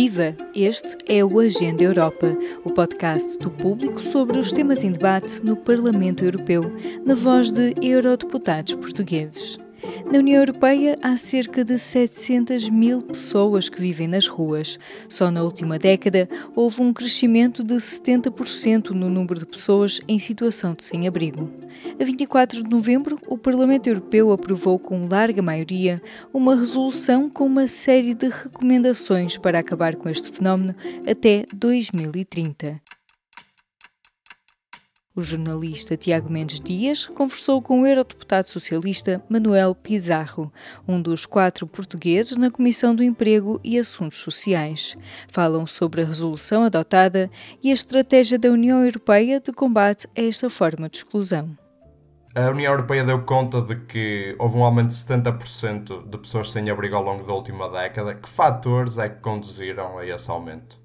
Viva! Este é o Agenda Europa, o podcast do público sobre os temas em debate no Parlamento Europeu, na voz de eurodeputados portugueses. Na União Europeia há cerca de 700 mil pessoas que vivem nas ruas. Só na última década houve um crescimento de 70% no número de pessoas em situação de sem-abrigo. A 24 de novembro, o Parlamento Europeu aprovou com larga maioria uma resolução com uma série de recomendações para acabar com este fenómeno até 2030. O jornalista Tiago Mendes Dias conversou com o eurodeputado socialista Manuel Pizarro, um dos quatro portugueses na Comissão do Emprego e Assuntos Sociais. Falam sobre a resolução adotada e a estratégia da União Europeia de combate a esta forma de exclusão. A União Europeia deu conta de que houve um aumento de 70% de pessoas sem abrigo ao longo da última década. Que fatores é que conduziram a esse aumento?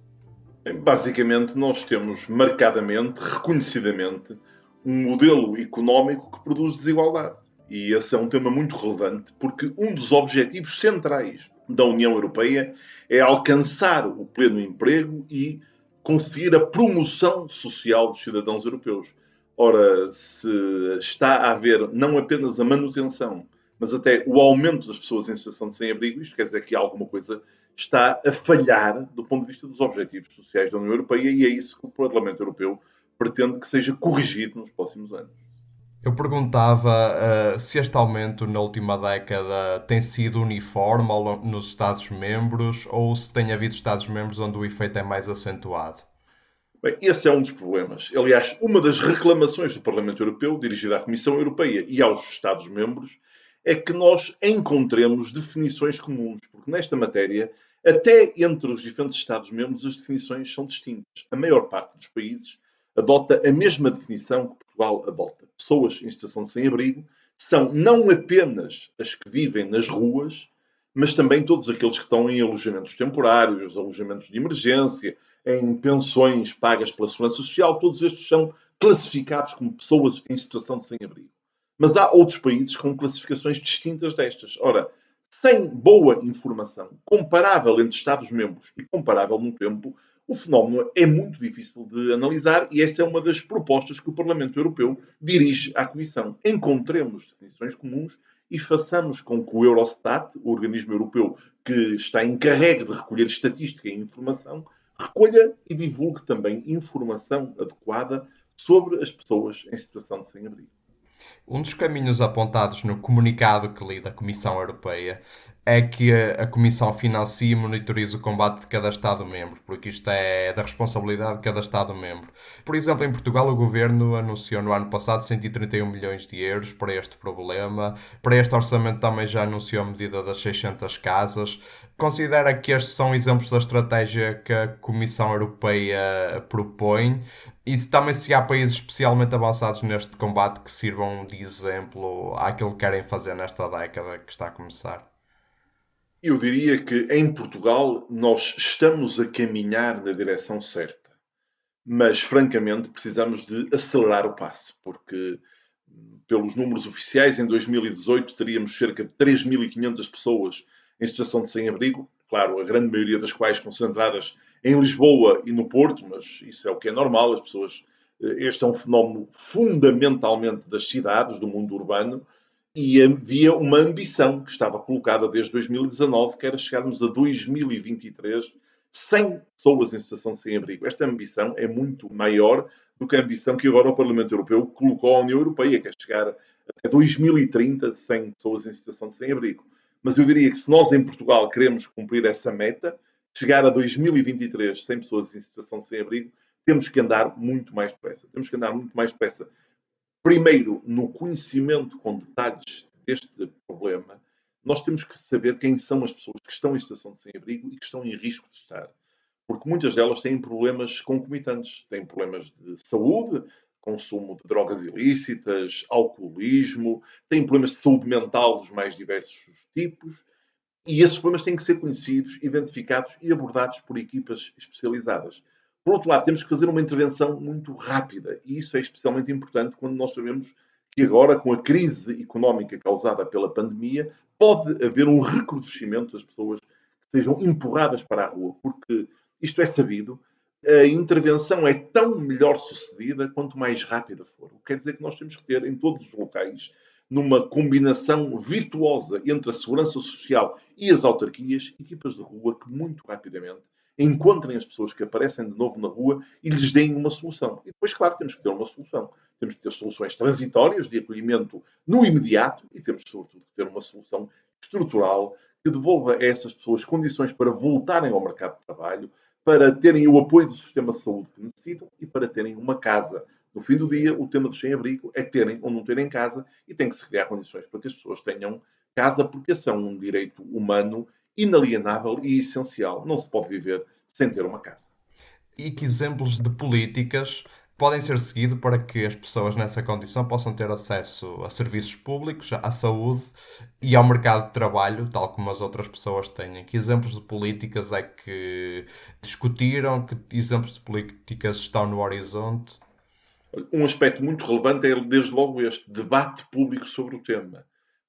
Basicamente, nós temos marcadamente, reconhecidamente, um modelo económico que produz desigualdade. E esse é um tema muito relevante, porque um dos objetivos centrais da União Europeia é alcançar o pleno emprego e conseguir a promoção social dos cidadãos europeus. Ora, se está a haver não apenas a manutenção, mas até o aumento das pessoas em situação de sem-abrigo, isto quer dizer que há alguma coisa está a falhar do ponto de vista dos objetivos sociais da União Europeia e é isso que o Parlamento Europeu pretende que seja corrigido nos próximos anos. Eu perguntava uh, se este aumento na última década tem sido uniforme nos Estados-membros ou se tem havido Estados-membros onde o efeito é mais acentuado. Bem, esse é um dos problemas. Aliás, uma das reclamações do Parlamento Europeu, dirigida à Comissão Europeia e aos Estados-membros, é que nós encontremos definições comuns, porque nesta matéria, até entre os diferentes Estados-membros, as definições são distintas. A maior parte dos países adota a mesma definição que Portugal adota. Pessoas em situação de sem-abrigo são não apenas as que vivem nas ruas, mas também todos aqueles que estão em alojamentos temporários, alojamentos de emergência, em pensões pagas pela Segurança Social, todos estes são classificados como pessoas em situação de sem-abrigo. Mas há outros países com classificações distintas destas. Ora, sem boa informação comparável entre Estados-membros e comparável no tempo, o fenómeno é muito difícil de analisar e essa é uma das propostas que o Parlamento Europeu dirige à Comissão. Encontremos definições comuns e façamos com que o Eurostat, o organismo europeu que está encarregue de recolher estatística e informação, recolha e divulgue também informação adequada sobre as pessoas em situação de sem-abrigo. Um dos caminhos apontados no comunicado que li da Comissão Europeia é que a Comissão financie e monitorize o combate de cada Estado-membro, porque isto é da responsabilidade de cada Estado-membro. Por exemplo, em Portugal, o Governo anunciou no ano passado 131 milhões de euros para este problema. Para este orçamento também já anunciou a medida das 600 casas. Considera que estes são exemplos da estratégia que a Comissão Europeia propõe e se também se há países especialmente avançados neste combate que sirvam de exemplo àquilo que querem fazer nesta década que está a começar? Eu diria que em Portugal nós estamos a caminhar na direção certa, mas francamente precisamos de acelerar o passo, porque pelos números oficiais em 2018 teríamos cerca de 3.500 pessoas em situação de sem-abrigo, claro, a grande maioria das quais concentradas em Lisboa e no Porto, mas isso é o que é normal, as pessoas. Eh, este é um fenómeno fundamentalmente das cidades, do mundo urbano, e havia uma ambição que estava colocada desde 2019, que era chegarmos a 2023 sem pessoas em situação de sem-abrigo. Esta ambição é muito maior do que a ambição que agora o Parlamento Europeu colocou à União Europeia, que é chegar até 2030 sem pessoas em situação de sem-abrigo. Mas eu diria que se nós em Portugal queremos cumprir essa meta, chegar a 2023 sem pessoas em situação de sem-abrigo, temos que andar muito mais depressa. Temos que andar muito mais depressa. Primeiro, no conhecimento com detalhes deste problema, nós temos que saber quem são as pessoas que estão em situação de sem-abrigo e que estão em risco de estar. Porque muitas delas têm problemas concomitantes. Têm problemas de saúde, consumo de drogas ilícitas, alcoolismo, têm problemas de saúde mental dos mais diversos tipos e esses problemas têm que ser conhecidos, identificados e abordados por equipas especializadas. Por outro lado, temos que fazer uma intervenção muito rápida, e isso é especialmente importante quando nós sabemos que agora, com a crise económica causada pela pandemia, pode haver um recrudescimento das pessoas que sejam empurradas para a rua, porque isto é sabido, a intervenção é tão melhor sucedida quanto mais rápida for. O que quer dizer que nós temos que ter em todos os locais, numa combinação virtuosa entre a segurança social e as autarquias, equipas de rua que muito rapidamente encontrem as pessoas que aparecem de novo na rua e lhes deem uma solução. E depois, claro, temos que ter uma solução. Temos que ter soluções transitórias de acolhimento no imediato e temos, sobretudo, que ter uma solução estrutural que devolva a essas pessoas condições para voltarem ao mercado de trabalho, para terem o apoio do sistema de saúde que necessitam e para terem uma casa. No fim do dia, o tema do sem-abrigo é terem ou não terem casa e tem que se criar condições para que as pessoas tenham casa, porque são um direito humano inalienável e essencial. Não se pode viver sem ter uma casa. E que exemplos de políticas podem ser seguidos para que as pessoas nessa condição possam ter acesso a serviços públicos, à saúde e ao mercado de trabalho, tal como as outras pessoas têm. Que exemplos de políticas é que discutiram? Que exemplos de políticas estão no horizonte? Um aspecto muito relevante é, desde logo, este debate público sobre o tema.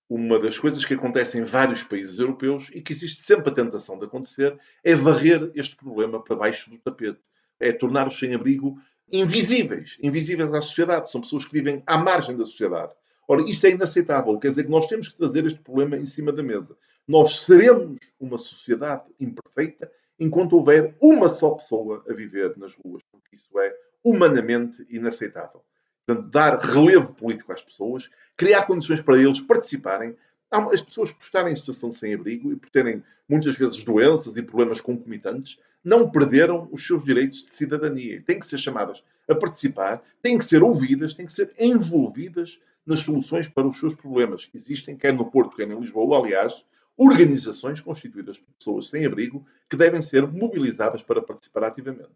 Uma das coisas que acontece em vários países europeus e que existe sempre a tentação de acontecer é varrer este problema para baixo do tapete. É tornar o sem-abrigo invisíveis, invisíveis à sociedade. São pessoas que vivem à margem da sociedade. Ora, isso é inaceitável. Quer dizer que nós temos que trazer este problema em cima da mesa. Nós seremos uma sociedade imperfeita enquanto houver uma só pessoa a viver nas ruas, porque isso é humanamente inaceitável. Portanto, dar relevo político às pessoas, criar condições para eles participarem, as pessoas por estarem em situação de sem-abrigo e por terem muitas vezes doenças e problemas concomitantes, não perderam os seus direitos de cidadania. Têm que ser chamadas a participar, têm que ser ouvidas, têm que ser envolvidas nas soluções para os seus problemas. Existem, quer no Porto, quer em Lisboa, aliás, organizações constituídas por pessoas sem abrigo que devem ser mobilizadas para participar ativamente.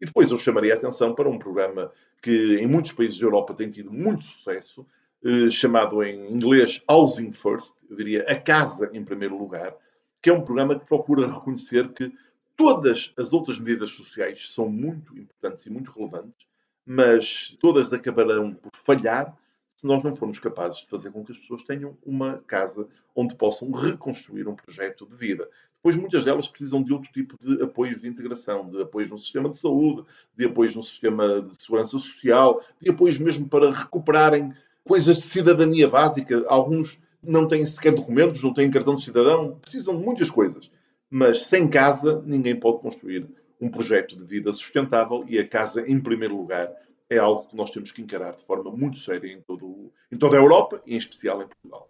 E depois eu chamaria a atenção para um programa que em muitos países da Europa tem tido muito sucesso, eh, chamado em inglês Housing First, eu diria a casa em primeiro lugar, que é um programa que procura reconhecer que Todas as outras medidas sociais são muito importantes e muito relevantes, mas todas acabarão por falhar se nós não formos capazes de fazer com que as pessoas tenham uma casa onde possam reconstruir um projeto de vida. Depois, muitas delas precisam de outro tipo de apoios de integração, de apoios no sistema de saúde, de apoios no sistema de segurança social, de apoios mesmo para recuperarem coisas de cidadania básica. Alguns não têm sequer documentos, não têm cartão de cidadão, precisam de muitas coisas. Mas sem casa, ninguém pode construir um projeto de vida sustentável e a casa, em primeiro lugar, é algo que nós temos que encarar de forma muito séria em, todo, em toda a Europa e, em especial, em Portugal.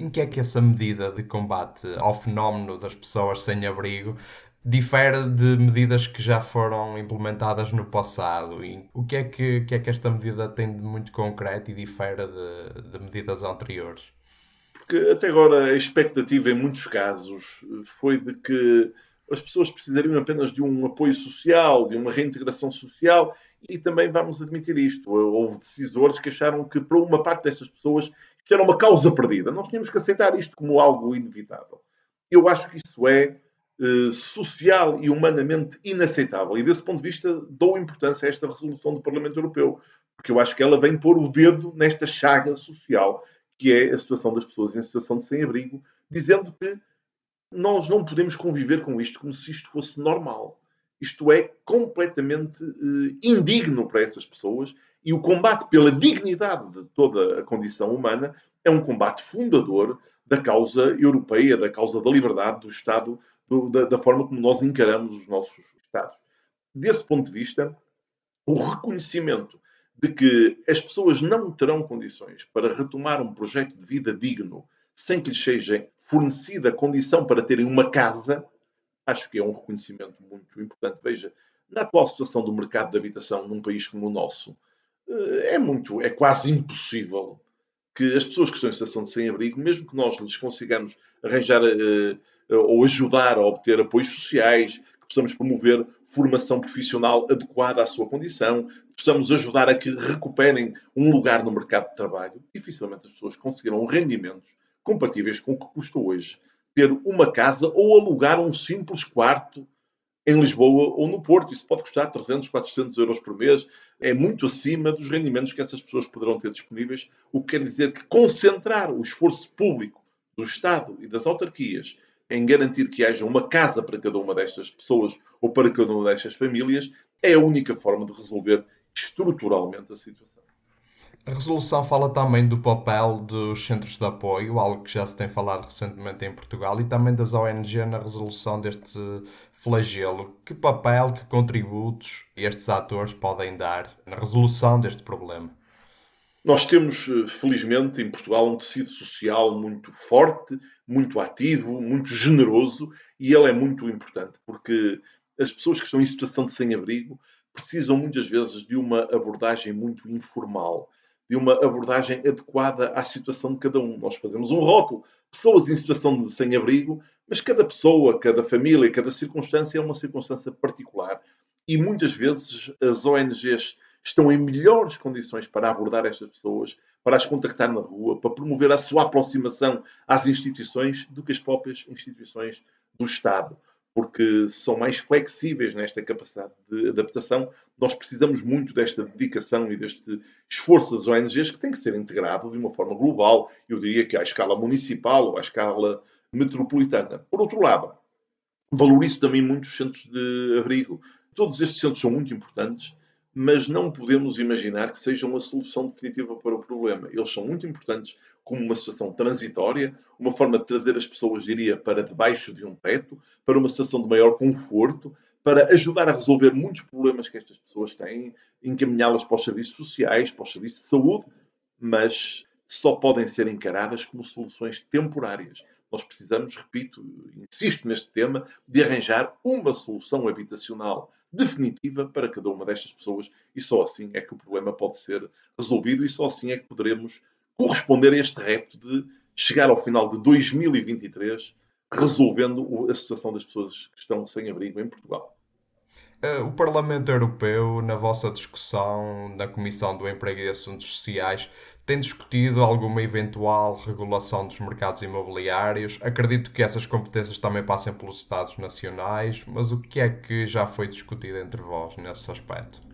Em que é que essa medida de combate ao fenómeno das pessoas sem abrigo difere de medidas que já foram implementadas no passado? E o que é que, que, é que esta medida tem de muito concreto e difere de, de medidas anteriores? Porque até agora a expectativa em muitos casos foi de que as pessoas precisariam apenas de um apoio social, de uma reintegração social, e também vamos admitir isto. Houve decisores que acharam que, para uma parte dessas pessoas, era uma causa perdida. Nós tínhamos que aceitar isto como algo inevitável. Eu acho que isso é eh, social e humanamente inaceitável. E, desse ponto de vista, dou importância a esta resolução do Parlamento Europeu, porque eu acho que ela vem pôr o dedo nesta chaga social que é a situação das pessoas em situação de sem-abrigo, dizendo que nós não podemos conviver com isto como se isto fosse normal. Isto é completamente uh, indigno para essas pessoas e o combate pela dignidade de toda a condição humana é um combate fundador da causa europeia, da causa da liberdade do Estado, do, da, da forma como nós encaramos os nossos Estados. Desse ponto de vista, o reconhecimento de que as pessoas não terão condições para retomar um projeto de vida digno sem que lhes seja fornecida a condição para terem uma casa, acho que é um reconhecimento muito importante. Veja, na atual situação do mercado de habitação num país como o nosso, eh, é muito, é quase impossível que as pessoas que estão em situação de sem-abrigo, mesmo que nós lhes consigamos arranjar uh, ou ajudar a obter apoios sociais, possamos promover formação profissional adequada à sua condição, possamos ajudar a que recuperem um lugar no mercado de trabalho. Dificilmente as pessoas conseguirão rendimentos compatíveis com o que custa hoje ter uma casa ou alugar um simples quarto em Lisboa ou no Porto. Isso pode custar 300, 400 euros por mês. É muito acima dos rendimentos que essas pessoas poderão ter disponíveis, o que quer dizer que concentrar o esforço público do Estado e das autarquias em garantir que haja uma casa para cada uma destas pessoas ou para cada uma destas famílias, é a única forma de resolver estruturalmente a situação. A resolução fala também do papel dos centros de apoio, algo que já se tem falado recentemente em Portugal, e também das ONG na resolução deste flagelo. Que papel, que contributos estes atores podem dar na resolução deste problema? Nós temos, felizmente, em Portugal um tecido social muito forte, muito ativo, muito generoso e ele é muito importante porque as pessoas que estão em situação de sem-abrigo precisam muitas vezes de uma abordagem muito informal, de uma abordagem adequada à situação de cada um. Nós fazemos um rótulo, pessoas em situação de sem-abrigo, mas cada pessoa, cada família, cada circunstância é uma circunstância particular e muitas vezes as ONGs estão em melhores condições para abordar estas pessoas, para as contactar na rua, para promover a sua aproximação às instituições do que as próprias instituições do Estado, porque são mais flexíveis nesta capacidade de adaptação. Nós precisamos muito desta dedicação e deste esforço das ONGs que tem que ser integrado de uma forma global, eu diria que à escala municipal ou à escala metropolitana. Por outro lado, valorizo também muito os centros de abrigo. Todos estes centros são muito importantes mas não podemos imaginar que sejam a solução definitiva para o problema. Eles são muito importantes como uma situação transitória, uma forma de trazer as pessoas, diria, para debaixo de um teto, para uma situação de maior conforto, para ajudar a resolver muitos problemas que estas pessoas têm, encaminhá-las para os serviços sociais, para os serviços de saúde, mas só podem ser encaradas como soluções temporárias. Nós precisamos, repito, insisto neste tema, de arranjar uma solução habitacional definitiva para cada uma destas pessoas e só assim é que o problema pode ser resolvido e só assim é que poderemos corresponder a este repto de chegar ao final de 2023 resolvendo a situação das pessoas que estão sem abrigo em Portugal. Eh, o Parlamento Europeu, na vossa discussão na Comissão do Emprego e Assuntos Sociais, tem discutido alguma eventual regulação dos mercados imobiliários. Acredito que essas competências também passem pelos Estados nacionais, mas o que é que já foi discutido entre vós nesse aspecto?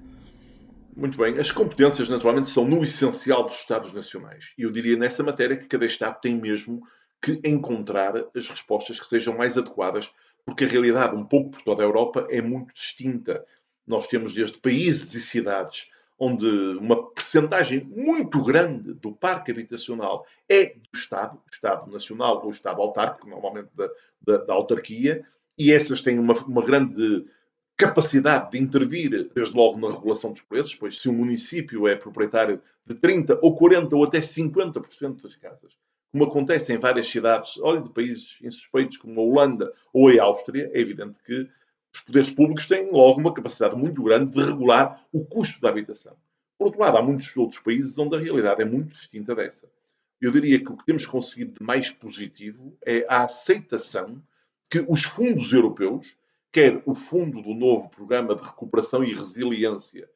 Muito bem. As competências, naturalmente, são no essencial dos Estados nacionais. E eu diria nessa matéria que cada Estado tem mesmo que encontrar as respostas que sejam mais adequadas, porque a realidade, um pouco por toda a Europa, é muito distinta. Nós temos desde países e cidades onde uma percentagem muito grande do parque habitacional é do Estado, Estado Nacional ou Estado autárquico, normalmente da, da, da autarquia, e essas têm uma, uma, grande capacidade de intervir, desde logo, na regulação dos preços, pois se o município é proprietário de 30% ou 40% ou até 50% das casas, como acontece em várias cidades, olha, de países insuspeitos como a Holanda ou a Áustria, é evidente que os poderes públicos têm logo uma capacidade muito grande de regular o custo da habitação. Por outro lado, há muitos outros países onde a realidade é muito distinta dessa. Eu diria que o que temos conseguido de mais positivo é a aceitação que os fundos europeus, quer o fundo do novo Programa de Recuperação e Resiliência,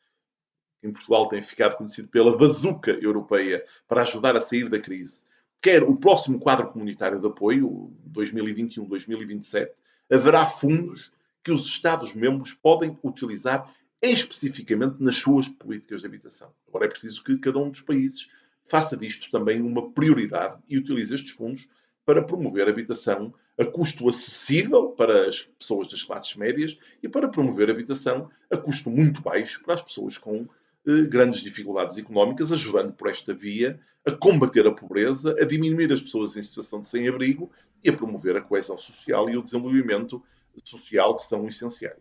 que em Portugal tem ficado conhecido pela bazuca europeia para ajudar a sair da crise, quer o próximo quadro comunitário de apoio, 2021-2027, haverá fundos que os Estados-membros podem utilizar especificamente nas suas políticas de habitação. Agora é preciso que cada um dos países faça disto também uma prioridade e utilize estes fundos para promover a habitação a custo acessível para as pessoas das classes médias e para promover a habitação a custo muito baixo para as pessoas com eh, grandes dificuldades económicas, ajudando por esta via a combater a pobreza, a diminuir as pessoas em situação de sem-abrigo e a promover a coesão social e o desenvolvimento social que são essenciais.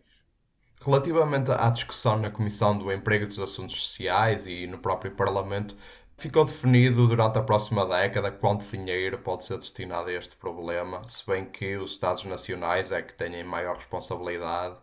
Relativamente à discussão na Comissão do Emprego e dos Assuntos Sociais e no próprio Parlamento, ficou definido durante a próxima década quanto dinheiro pode ser destinado a este problema, se bem que os Estados Nacionais é que têm maior responsabilidade.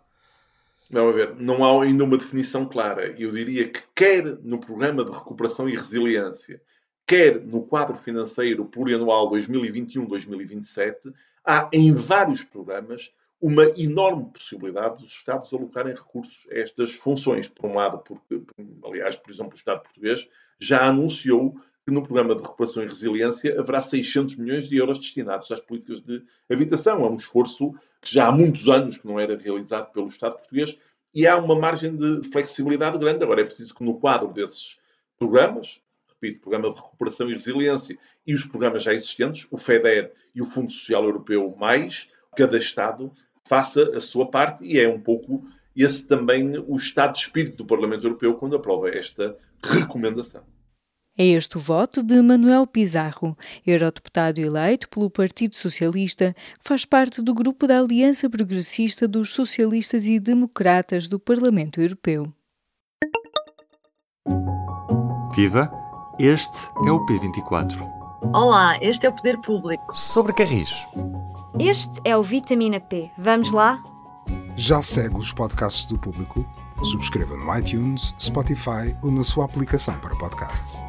Vamos ver, não há ainda uma definição clara. Eu diria que quer no Programa de Recuperação e Resiliência, quer no quadro financeiro plurianual 2021-2027, há em vários programas uma enorme possibilidade dos Estados alocarem recursos a estas funções. Por um lado, porque, aliás, por exemplo, o Estado português já anunciou que no programa de recuperação e resiliência haverá 600 milhões de euros destinados às políticas de habitação. É um esforço que já há muitos anos que não era realizado pelo Estado português e há uma margem de flexibilidade grande. Agora é preciso que no quadro desses programas, repito, Programa de Recuperação e Resiliência e os programas já existentes, o FEDER e o Fundo Social Europeu mais, cada Estado faça a sua parte e é um pouco esse também o estado de espírito do Parlamento Europeu quando aprova esta recomendação. É este o voto de Manuel Pizarro, eurodeputado eleito pelo Partido Socialista, que faz parte do grupo da Aliança Progressista dos Socialistas e Democratas do Parlamento Europeu. Viva! Este é o P24. Olá, este é o Poder Público. Sobre Carris. Este é o Vitamina P. Vamos lá? Já segue os podcasts do público? Subscreva no iTunes, Spotify ou na sua aplicação para podcasts.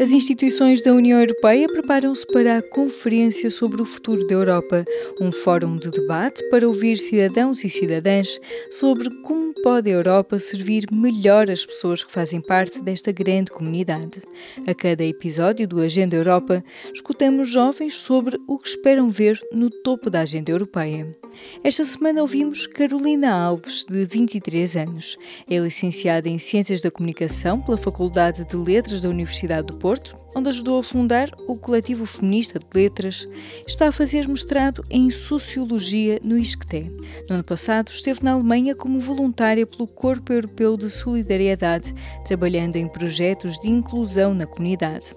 As instituições da União Europeia preparam-se para a Conferência sobre o Futuro da Europa, um fórum de debate para ouvir cidadãos e cidadãs sobre como pode a Europa servir melhor as pessoas que fazem parte desta grande comunidade. A cada episódio do Agenda Europa, escutamos jovens sobre o que esperam ver no topo da agenda europeia. Esta semana ouvimos Carolina Alves, de 23 anos. É licenciada em Ciências da Comunicação pela Faculdade de Letras da Universidade do Porto, onde ajudou a fundar o Coletivo Feminista de Letras. Está a fazer mestrado em Sociologia no ISCTE. No ano passado esteve na Alemanha como voluntária pelo Corpo Europeu de Solidariedade, trabalhando em projetos de inclusão na comunidade.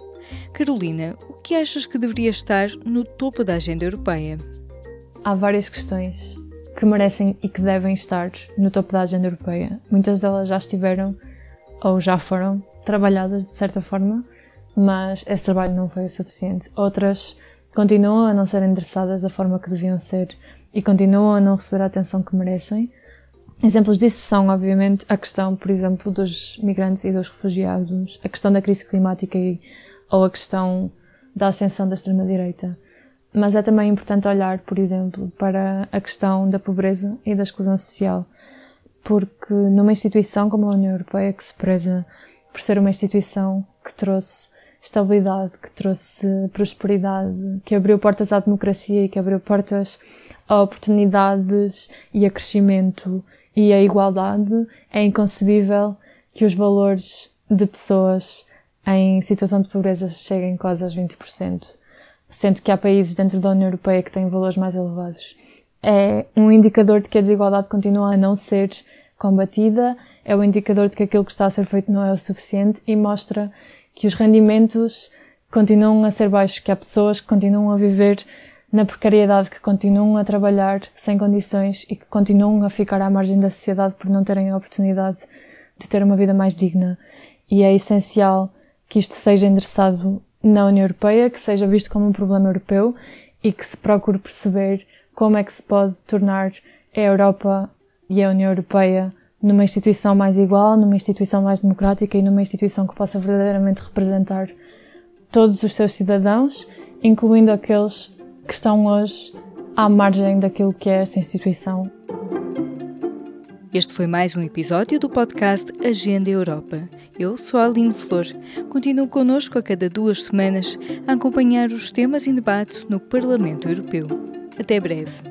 Carolina, o que achas que deveria estar no topo da agenda europeia? há várias questões que merecem e que devem estar no topo da agenda europeia. Muitas delas já estiveram ou já foram trabalhadas de certa forma, mas esse trabalho não foi o suficiente. Outras continuam a não ser endereçadas da forma que deviam ser e continuam a não receber a atenção que merecem. Exemplos disso são, obviamente, a questão, por exemplo, dos migrantes e dos refugiados, a questão da crise climática e, ou a questão da ascensão da extrema-direita. Mas é também importante olhar, por exemplo, para a questão da pobreza e da exclusão social, porque numa instituição como a União Europeia, que se preza por ser uma instituição que trouxe estabilidade, que trouxe prosperidade, que abriu portas à democracia e que abriu portas a oportunidades e a crescimento e a igualdade, é inconcebível que os valores de pessoas em situação de pobreza cheguem quase aos 20% sendo que há países dentro da União Europeia que têm valores mais elevados. É um indicador de que a desigualdade continua a não ser combatida, é um indicador de que aquilo que está a ser feito não é o suficiente e mostra que os rendimentos continuam a ser baixos, que há pessoas que continuam a viver na precariedade, que continuam a trabalhar sem condições e que continuam a ficar à margem da sociedade por não terem a oportunidade de ter uma vida mais digna. E é essencial que isto seja endereçado na União Europeia, que seja visto como um problema europeu e que se procure perceber como é que se pode tornar a Europa e a União Europeia numa instituição mais igual, numa instituição mais democrática e numa instituição que possa verdadeiramente representar todos os seus cidadãos, incluindo aqueles que estão hoje à margem daquilo que é esta instituição. Este foi mais um episódio do podcast Agenda Europa. Eu sou a Aline Flor. Continuo connosco a cada duas semanas a acompanhar os temas em debate no Parlamento Europeu. Até breve.